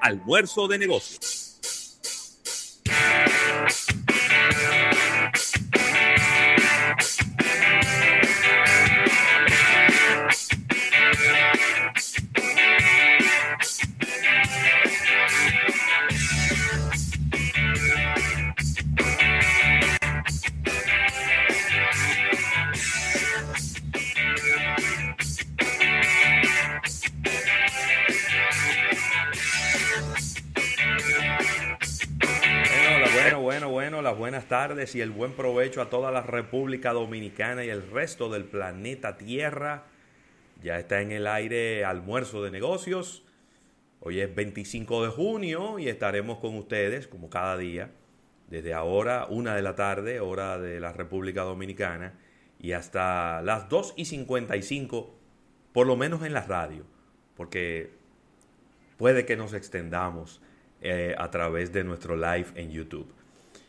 Almuerzo de Negocios. Tardes y el buen provecho a toda la República Dominicana y el resto del planeta Tierra. Ya está en el aire almuerzo de negocios. Hoy es 25 de junio y estaremos con ustedes, como cada día, desde ahora, una de la tarde, hora de la República Dominicana, y hasta las 2 y 55, por lo menos en la radio, porque puede que nos extendamos eh, a través de nuestro live en YouTube.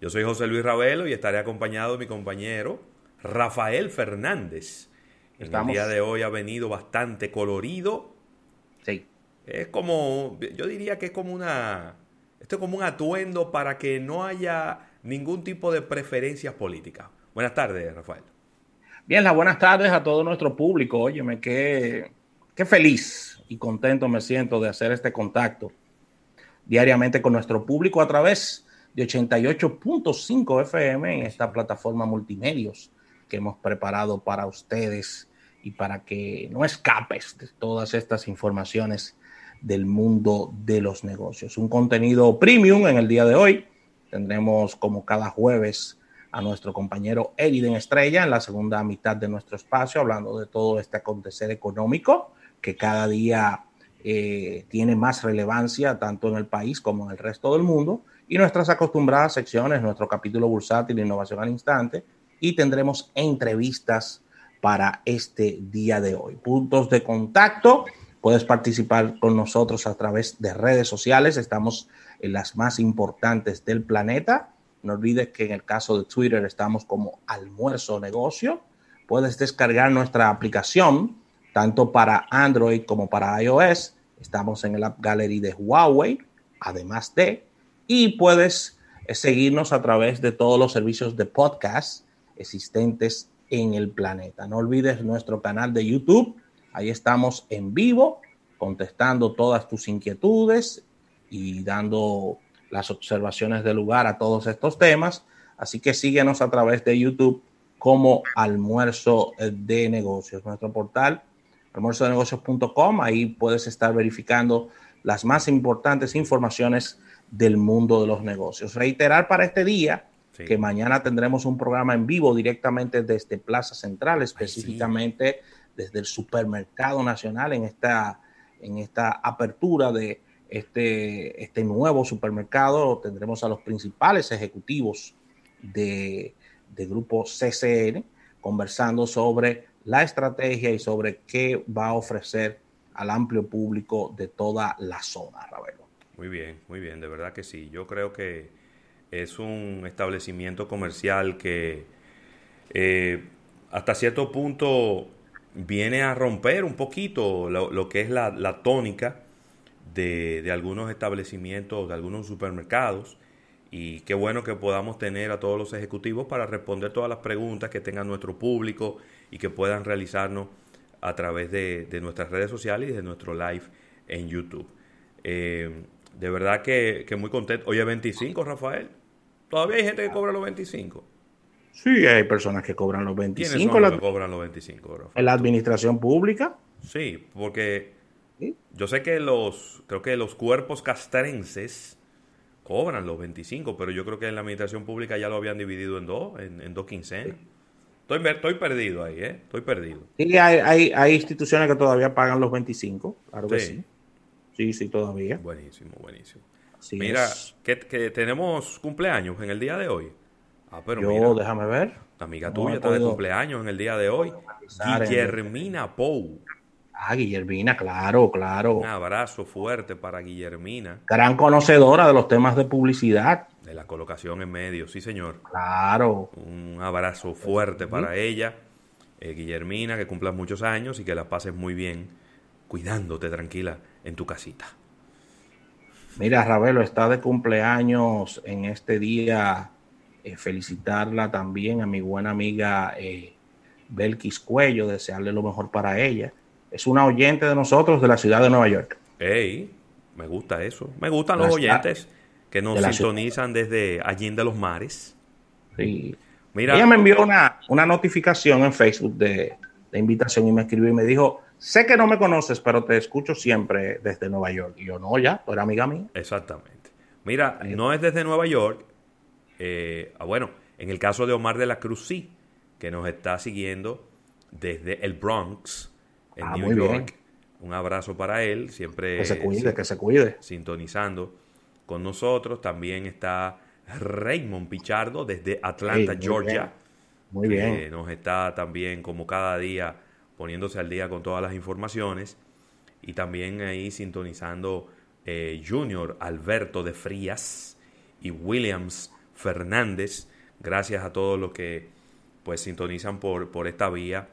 Yo soy José Luis Ravelo y estaré acompañado de mi compañero Rafael Fernández. El día de hoy ha venido bastante colorido. Sí. Es como, yo diría que es como una, esto es como un atuendo para que no haya ningún tipo de preferencias políticas. Buenas tardes, Rafael. Bien, las buenas tardes a todo nuestro público. Óyeme, qué, qué feliz y contento me siento de hacer este contacto diariamente con nuestro público a través de 88.5 FM en esta plataforma multimedios que hemos preparado para ustedes y para que no escapes de todas estas informaciones del mundo de los negocios. Un contenido premium en el día de hoy. Tendremos como cada jueves a nuestro compañero Eriden Estrella en la segunda mitad de nuestro espacio, hablando de todo este acontecer económico que cada día eh, tiene más relevancia tanto en el país como en el resto del mundo y nuestras acostumbradas secciones, nuestro capítulo bursátil, innovación al instante, y tendremos entrevistas para este día de hoy. Puntos de contacto, puedes participar con nosotros a través de redes sociales, estamos en las más importantes del planeta. No olvides que en el caso de Twitter estamos como almuerzo negocio. Puedes descargar nuestra aplicación tanto para Android como para iOS. Estamos en el App Gallery de Huawei, además de y puedes eh, seguirnos a través de todos los servicios de podcast existentes en el planeta. No olvides nuestro canal de YouTube. Ahí estamos en vivo contestando todas tus inquietudes y dando las observaciones del lugar a todos estos temas. Así que síguenos a través de YouTube como Almuerzo de Negocios, nuestro portal almuerzodenegocios.com. Ahí puedes estar verificando las más importantes informaciones del mundo de los negocios. Reiterar para este día que mañana tendremos un programa en vivo directamente desde Plaza Central, específicamente desde el Supermercado Nacional en esta, en esta apertura de este, este nuevo supermercado. Tendremos a los principales ejecutivos de, de grupo CCN conversando sobre la estrategia y sobre qué va a ofrecer al amplio público de toda la zona, Ravelo. Muy bien, muy bien, de verdad que sí. Yo creo que es un establecimiento comercial que eh, hasta cierto punto viene a romper un poquito lo, que es la, tónica de, algunos establecimientos, de algunos supermercados. Y qué bueno que podamos tener a todos los ejecutivos para responder todas las preguntas que tenga nuestro público y que puedan realizarnos a través de, nuestras redes sociales y de nuestro live en YouTube. Eh, de verdad que, muy contento. Oye, 25, Rafael. Todavía hay gente que cobra los 25. Sí, hay personas que cobran los 25. ¿Quiénes son los que cobran los 25, Rafael? En la administración pública. Sí, porque yo sé que los, creo que los cuerpos castrenses cobran los 25, pero yo creo que en la administración pública ya lo habían dividido en dos, en, dos quincenas. Estoy, estoy, perdido ahí, ¿eh? Estoy perdido. Sí, hay, hay, hay instituciones que todavía pagan los 25, claro que sí. Sí, sí, todavía. Buenísimo, buenísimo. mira, que, tenemos cumpleaños en el día de hoy. Ah, pero Yo, déjame ver. La amiga tuya está de cumpleaños en el día de hoy. Guillermina Pou. Ah, Guillermina, claro, claro. Un abrazo fuerte para Guillermina. Gran conocedora de los temas de publicidad. De la colocación en medio, sí, señor. Claro. Un abrazo fuerte para ella. Eh, Guillermina, que cumplas muchos años y que la pases muy bien, cuidándote tranquila en tu casita. Mira, Ravelo está de cumpleaños en este día. Eh, felicitarla también a mi buena amiga eh, Belkis Cuello, desearle lo mejor para ella es una oyente de nosotros de la ciudad de Nueva York. Ey, me gusta eso. Me gustan los oyentes que nos sintonizan desde allí de los mares. Sí. Mira, Ella me envió una, una notificación en Facebook de, invitación y me escribió y me dijo, sé que no me conoces, pero te escucho siempre desde Nueva York. Y yo, no, ya, tú eres amiga mía. Exactamente. Mira, no es desde Nueva York. Eh, ah, bueno, en el caso de Omar de la Cruz, sí, que nos está siguiendo desde el Bronx, en ah, New York. Un abrazo para él, siempre que se cuide, que se cuide. Sintonizando con nosotros. También está Raymond Pichardo desde Atlanta, Georgia. Muy bien. nos está también, como cada día, poniéndose al día con todas las informaciones. Y también ahí sintonizando eh, Junior Alberto de Frías y Williams Fernández. Gracias a todos los que pues sintonizan por, por esta vía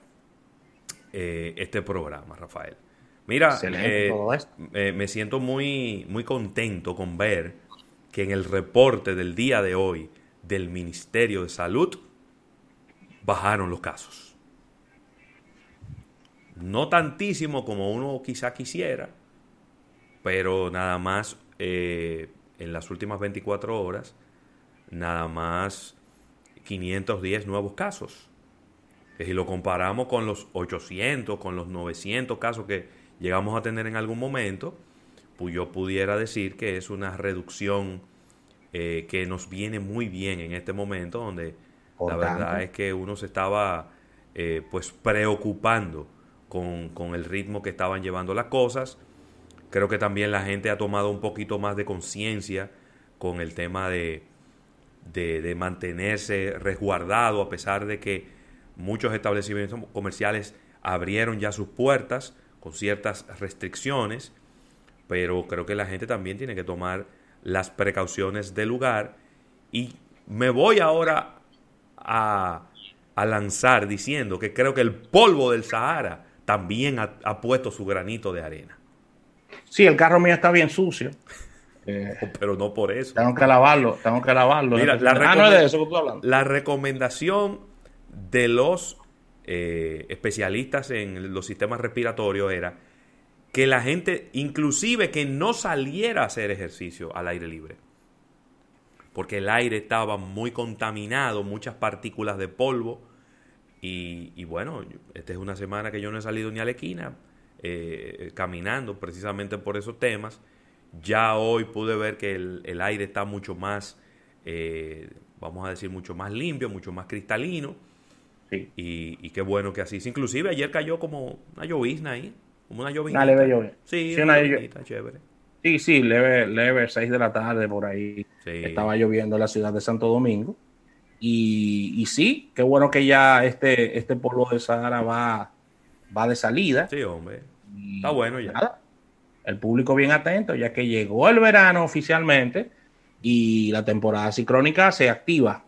eh, este programa, Rafael. Mira, eh, me siento muy, muy contento con ver que en el reporte del día de hoy del Ministerio de Salud bajaron los casos. No tantísimo como uno quizá quisiera, pero nada más en las últimas 24 horas, nada más 510 nuevos casos. Si lo comparamos con los 800, con los 900 casos que llegamos a tener en algún momento, pues yo pudiera decir que es una reducción eh, que nos viene muy bien en este momento, donde la verdad es que uno se estaba eh, pues preocupando con, con, el ritmo que estaban llevando las cosas. Creo que también la gente ha tomado un poquito más de conciencia con el tema de, de, de mantenerse resguardado, a pesar de que Muchos establecimientos comerciales abrieron ya sus puertas con ciertas restricciones, pero creo que la gente también tiene que tomar las precauciones del lugar. Y me voy ahora a, lanzar diciendo que creo que el polvo del Sahara también ha, puesto su granito de arena. Sí, el carro mío está bien sucio. pero no por eso. Tengo que lavarlo, tengo que lavarlo. Mira, la, ah, la recomendación de los eh, especialistas en los sistemas respiratorios era que la gente, inclusive que no saliera a hacer ejercicio al aire libre, porque el aire estaba muy contaminado, muchas partículas de polvo, y, bueno, esta es una semana que yo no he salido ni a la esquina eh, caminando precisamente por esos temas. Ya hoy pude ver que el, aire está mucho más, eh, vamos a decir, mucho más limpio, mucho más cristalino y, qué bueno que así. Inclusive ayer cayó como una llovizna ahí. Como una llovizna. Una leve Sí, una, llovizna chévere. Sí, sí, leve, leve, 6 de la tarde por ahí. Estaba lloviendo en la ciudad de Santo Domingo. Y, y, sí, qué bueno que ya este, este polvo de Sahara va, va de salida. Sí, hombre. Está bueno ya. el público bien atento, ya que llegó el verano oficialmente y la temporada ciclónica se activa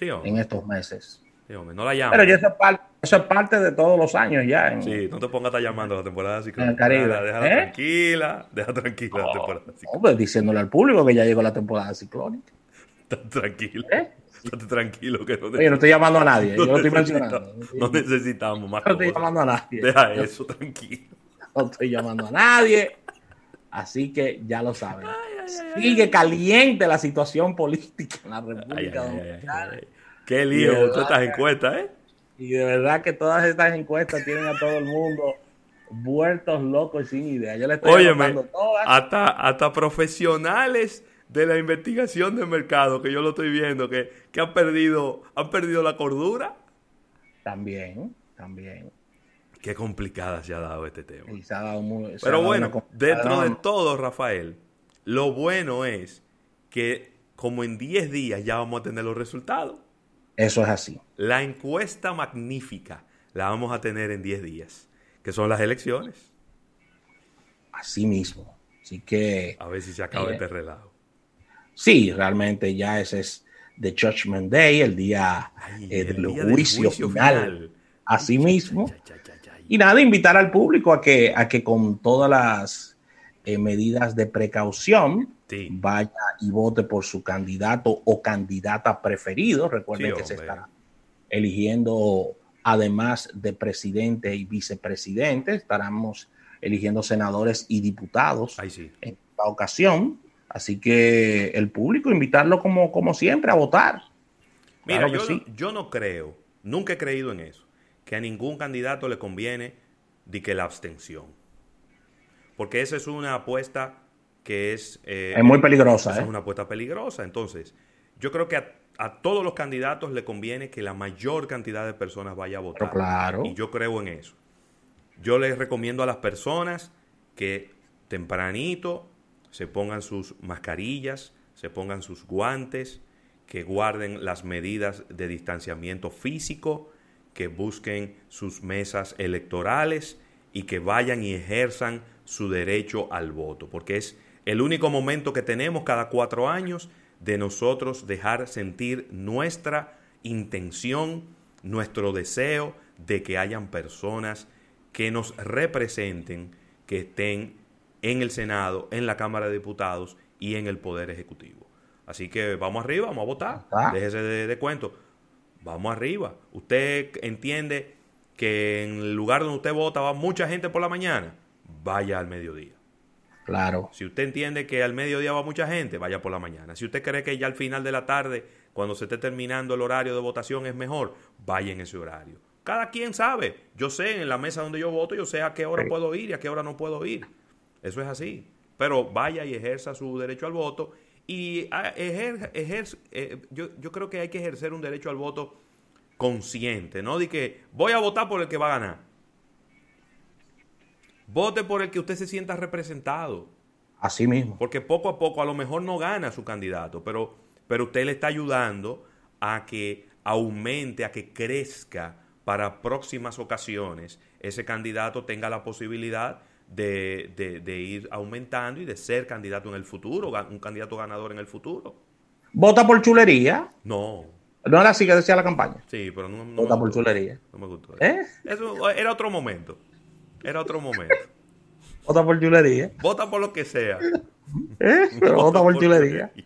en estos meses no la llamo. Pero eso es, parte, eso es parte de todos los años ya. Sí, no te pongas a estar llamando a la temporada ciclónica. Déjala ¿Eh? tranquila, deja tranquila la temporada ciclónica. No, pues diciéndole al público que ya llegó la temporada ciclónica. tranquilo. ¿Eh? Estate tranquilo que no Oye, no estoy llamando a nadie, yo lo estoy mencionando. No necesitamos más No estoy llamando a nadie. Deja eso, tranquilo. No estoy llamando a nadie. Así que ya lo saben. Sigue caliente la situación política en la República Dominicana. Qué lío todas estas encuestas, ¿eh? Y de verdad que todas estas encuestas tienen a todo el mundo vueltos locos sin idea. Yo le estoy hasta, hasta profesionales de la investigación de mercado, que yo lo estoy viendo, que, que han, perdido, han perdido la cordura. También, también. Qué complicada se ha dado este tema. Pero bueno, dentro de todo, Rafael, lo bueno es que como en 10 días ya vamos a tener los resultados. Eso es así. La encuesta magnífica la vamos a tener en 10 días, que son las elecciones. Así mismo. Así que... A ver si se acaba eh, este relajo. Sí, realmente ya ese es The Judgment Day, el día eh, del, juicio final. Así mismo. Y nada, invitar al público a que, a que con todas las eh, medidas de precaución vaya y vote por su candidato o candidata preferido. Recuerden que se está eligiendo, además de presidente y vicepresidente, estaremos eligiendo senadores y diputados en esta ocasión. Así que el público, invitarlo como, como siempre a votar. Mira, yo, yo no creo, nunca he creído en eso, que a ningún candidato le conviene de que la abstención. Porque esa es una apuesta que es... Eh, es muy peligrosa. Es ¿eh? una apuesta peligrosa. Entonces, yo creo que a, todos los candidatos le conviene que la mayor cantidad de personas vaya a votar. claro. Y yo creo en eso. Yo les recomiendo a las personas que tempranito se pongan sus mascarillas, se pongan sus guantes, que guarden las medidas de distanciamiento físico, que busquen sus mesas electorales y que vayan y ejerzan su derecho al voto, porque es el único momento que tenemos cada cuatro años de nosotros dejar sentir nuestra intención, nuestro deseo de que hayan personas que nos representen, que estén en el Senado, en la Cámara de Diputados y en el Poder Ejecutivo. Así que vamos arriba, vamos a votar. Déjese de, de cuento. Vamos arriba. Usted entiende que en el lugar donde usted vota va mucha gente por la mañana, vaya al mediodía. Claro. Si usted entiende que al mediodía va mucha gente, vaya por la mañana. Si usted cree que ya al final de la tarde, cuando se esté terminando el horario de votación es mejor, vaya en ese horario. Cada quien sabe. Yo sé en la mesa donde yo voto, yo sé a qué hora puedo ir y a qué hora no puedo ir. Eso es así. Pero vaya y ejerza su derecho al voto. Y ah, ejer, eh, yo, yo creo que hay que ejercer un derecho al voto consciente, no de que voy a votar por el que va a ganar. Vote por el que usted se sienta representado. Así mismo. Porque poco a poco a lo mejor no gana su candidato, pero, pero usted le está ayudando a que aumente, a que crezca para próximas ocasiones ese candidato tenga la posibilidad de, ir aumentando y de ser candidato en el futuro, un candidato ganador en el futuro. ¿Vota por chulería? No. No era así que decía la campaña. Sí, pero no, Vota por chulería. No me gustó. ¿Eh? Eso era otro momento. Era otro momento. Vota por chulería. Vota por lo que sea. ¿Eh? Pero vota, por, chulería.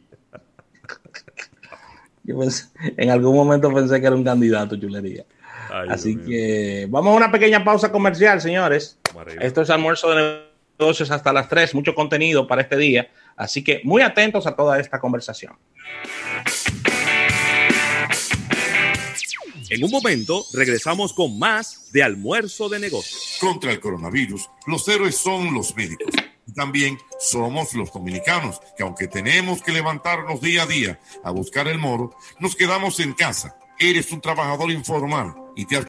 en algún momento pensé que era un candidato chulería. Así que vamos a una pequeña pausa comercial, señores. Esto es almuerzo de negocios hasta las 3, mucho contenido para este día. Así que muy atentos a toda esta conversación. En un momento regresamos con más de almuerzo de negocios. Contra el coronavirus, los héroes son los médicos. Y también somos los dominicanos, que aunque tenemos que levantarnos día a día a buscar el moro, nos quedamos en casa. Eres un trabajador informal y te has